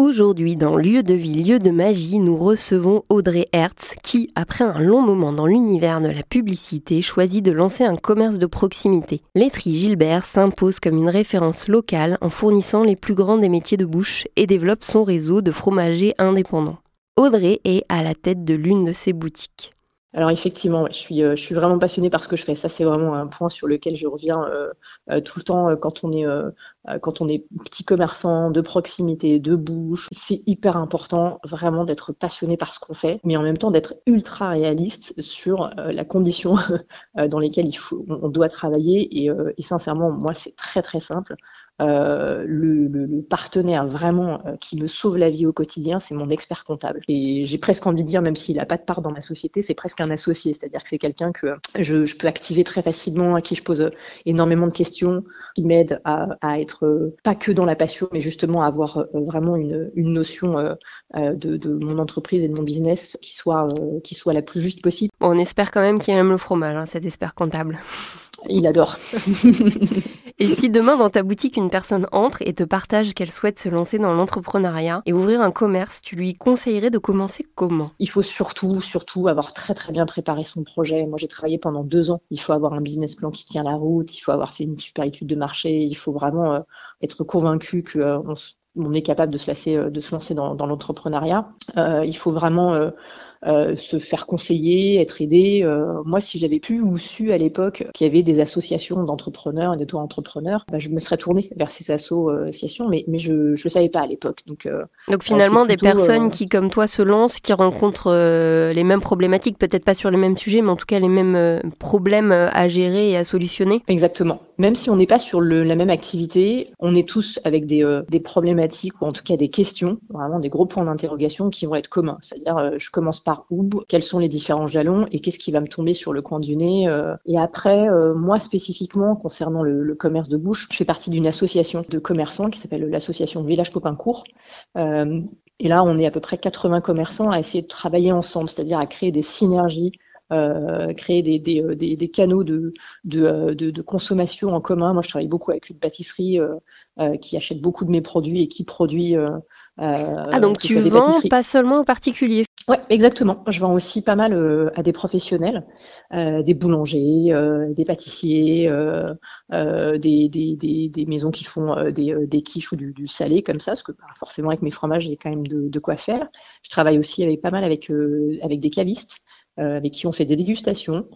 Aujourd'hui, dans Lieu de vie, lieu de magie, nous recevons Audrey Hertz qui, après un long moment dans l'univers de la publicité, choisit de lancer un commerce de proximité. Laiterie Gilbert s'impose comme une référence locale en fournissant les plus grands des métiers de bouche et développe son réseau de fromagers indépendants. Audrey est à la tête de l'une de ses boutiques. Alors effectivement, je, suis, euh, je suis vraiment passionnée par ce que je fais. Ça, c'est vraiment un point sur lequel je reviens euh, euh, tout le temps quand on est quand on est petit commerçant de proximité, de bouche. C'est hyper important vraiment d'être passionné par ce qu'on fait, mais en même temps d'être ultra réaliste sur la condition dans lesquelles il faut, on doit travailler. Et, sincèrement, moi, c'est très très simple. Euh, le, partenaire vraiment euh, qui me sauve la vie au quotidien, c'est mon expert comptable. Et j'ai presque envie de dire, même s'il n'a pas de part dans ma société, c'est presque un associé, c'est-à-dire que c'est quelqu'un que je, je, peux activer très facilement, à qui je pose énormément de questions, qui m'aide à, à, être pas que dans la passion, mais justement avoir euh, vraiment une, notion de, de, mon entreprise et de mon business qui soit, la plus juste possible. On espère quand même qu'il aime le fromage, hein, cet expert comptable. Il adore. et si demain dans ta boutique une personne entre et te partage qu'elle souhaite se lancer dans l'entrepreneuriat et ouvrir un commerce, tu lui conseillerais de commencer comment? Il faut surtout, surtout avoir très très bien préparé son projet. Moi j'ai travaillé pendant deux ans. Il faut avoir un business plan qui tient la route, il faut avoir fait une super étude de marché, il faut vraiment euh, être convaincu qu'on euh, on est capable de se, lancer, euh, de se lancer dans, l'entrepreneuriat. il faut vraiment euh, se faire conseiller, être aidé. Euh, moi, si j'avais pu ou su à l'époque qu'il y avait des associations d'entrepreneurs et d'auto-entrepreneurs, bah, je me serais tournée vers ces associations, mais, mais je ne le savais pas à l'époque. Donc, euh, Donc finalement, des personnes qui, comme toi, se lancent, qui rencontrent les mêmes problématiques, peut-être pas sur les mêmes sujets, mais en tout cas les mêmes problèmes à gérer et à solutionner. Exactement. Même si on n'est pas sur le, la même activité, on est tous avec des, des problématiques ou en tout cas des questions, vraiment des gros points d'interrogation qui vont être communs. C'est-à-dire, je commence par où, quels sont les différents jalons et qu'est-ce qui va me tomber sur le coin du nez. Euh. Et après, euh, moi spécifiquement, concernant le, commerce de bouche, je fais partie d'une association de commerçants qui s'appelle l'association Village Popincourt. Euh, et là, on est à peu près 80 commerçants à essayer de travailler ensemble, c'est-à-dire à créer des synergies créer des, des, des, canaux de, de, de, consommation en commun. Moi, je travaille beaucoup avec une pâtisserie qui achète beaucoup de mes produits et qui produit. ah, donc tu vends pas seulement aux particuliers oui, exactement. Je vends aussi pas mal euh, à des professionnels, euh, des boulangers, euh, des pâtissiers, des, des, des, maisons qui font des, des quiches ou du, du, salé comme ça, parce que bah, forcément avec mes fromages, j'ai quand même de, de, quoi faire. Je travaille aussi avec pas mal avec, avec des cavistes. Avec qui on fait des dégustations.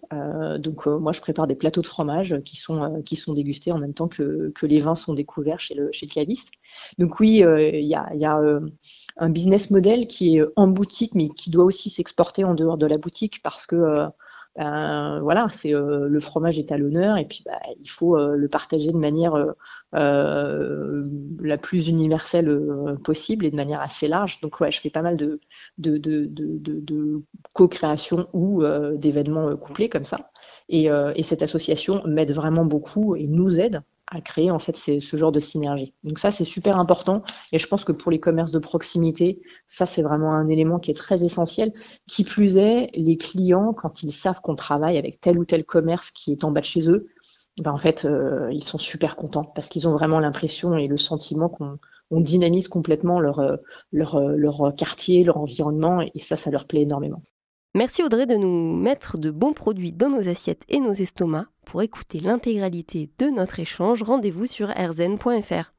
donc moi, je prépare des plateaux de fromage qui sont qui sont dégustés en même temps que, que les vins sont découverts chez le chez le caviste. Donc oui, il y a, y a un business model qui est en boutique, mais qui doit aussi s'exporter en dehors de la boutique parce que euh, ben, voilà, c'est euh, le fromage est à l'honneur et puis bah, il faut euh, le partager de manière la plus universelle possible et de manière assez large. Donc ouais, je fais pas mal de, de, co-création ou d'événements complets comme ça. Et, et cette association m'aide vraiment beaucoup et nous aide à créer en fait ce genre de synergie. Donc ça c'est super important et je pense que pour les commerces de proximité, ça c'est vraiment un élément qui est très essentiel. Qui plus est, les clients quand ils savent qu'on travaille avec tel ou tel commerce qui est en bas de chez eux, ben en fait euh, ils sont super contents parce qu'ils ont vraiment l'impression et le sentiment qu'on on dynamise complètement leur, euh, leur, euh, leur quartier, leur environnement et ça ça leur plaît énormément. Merci Audrey de nous mettre de bons produits dans nos assiettes et nos estomacs. Pour écouter l'intégralité de notre échange, rendez-vous sur rzn.fr.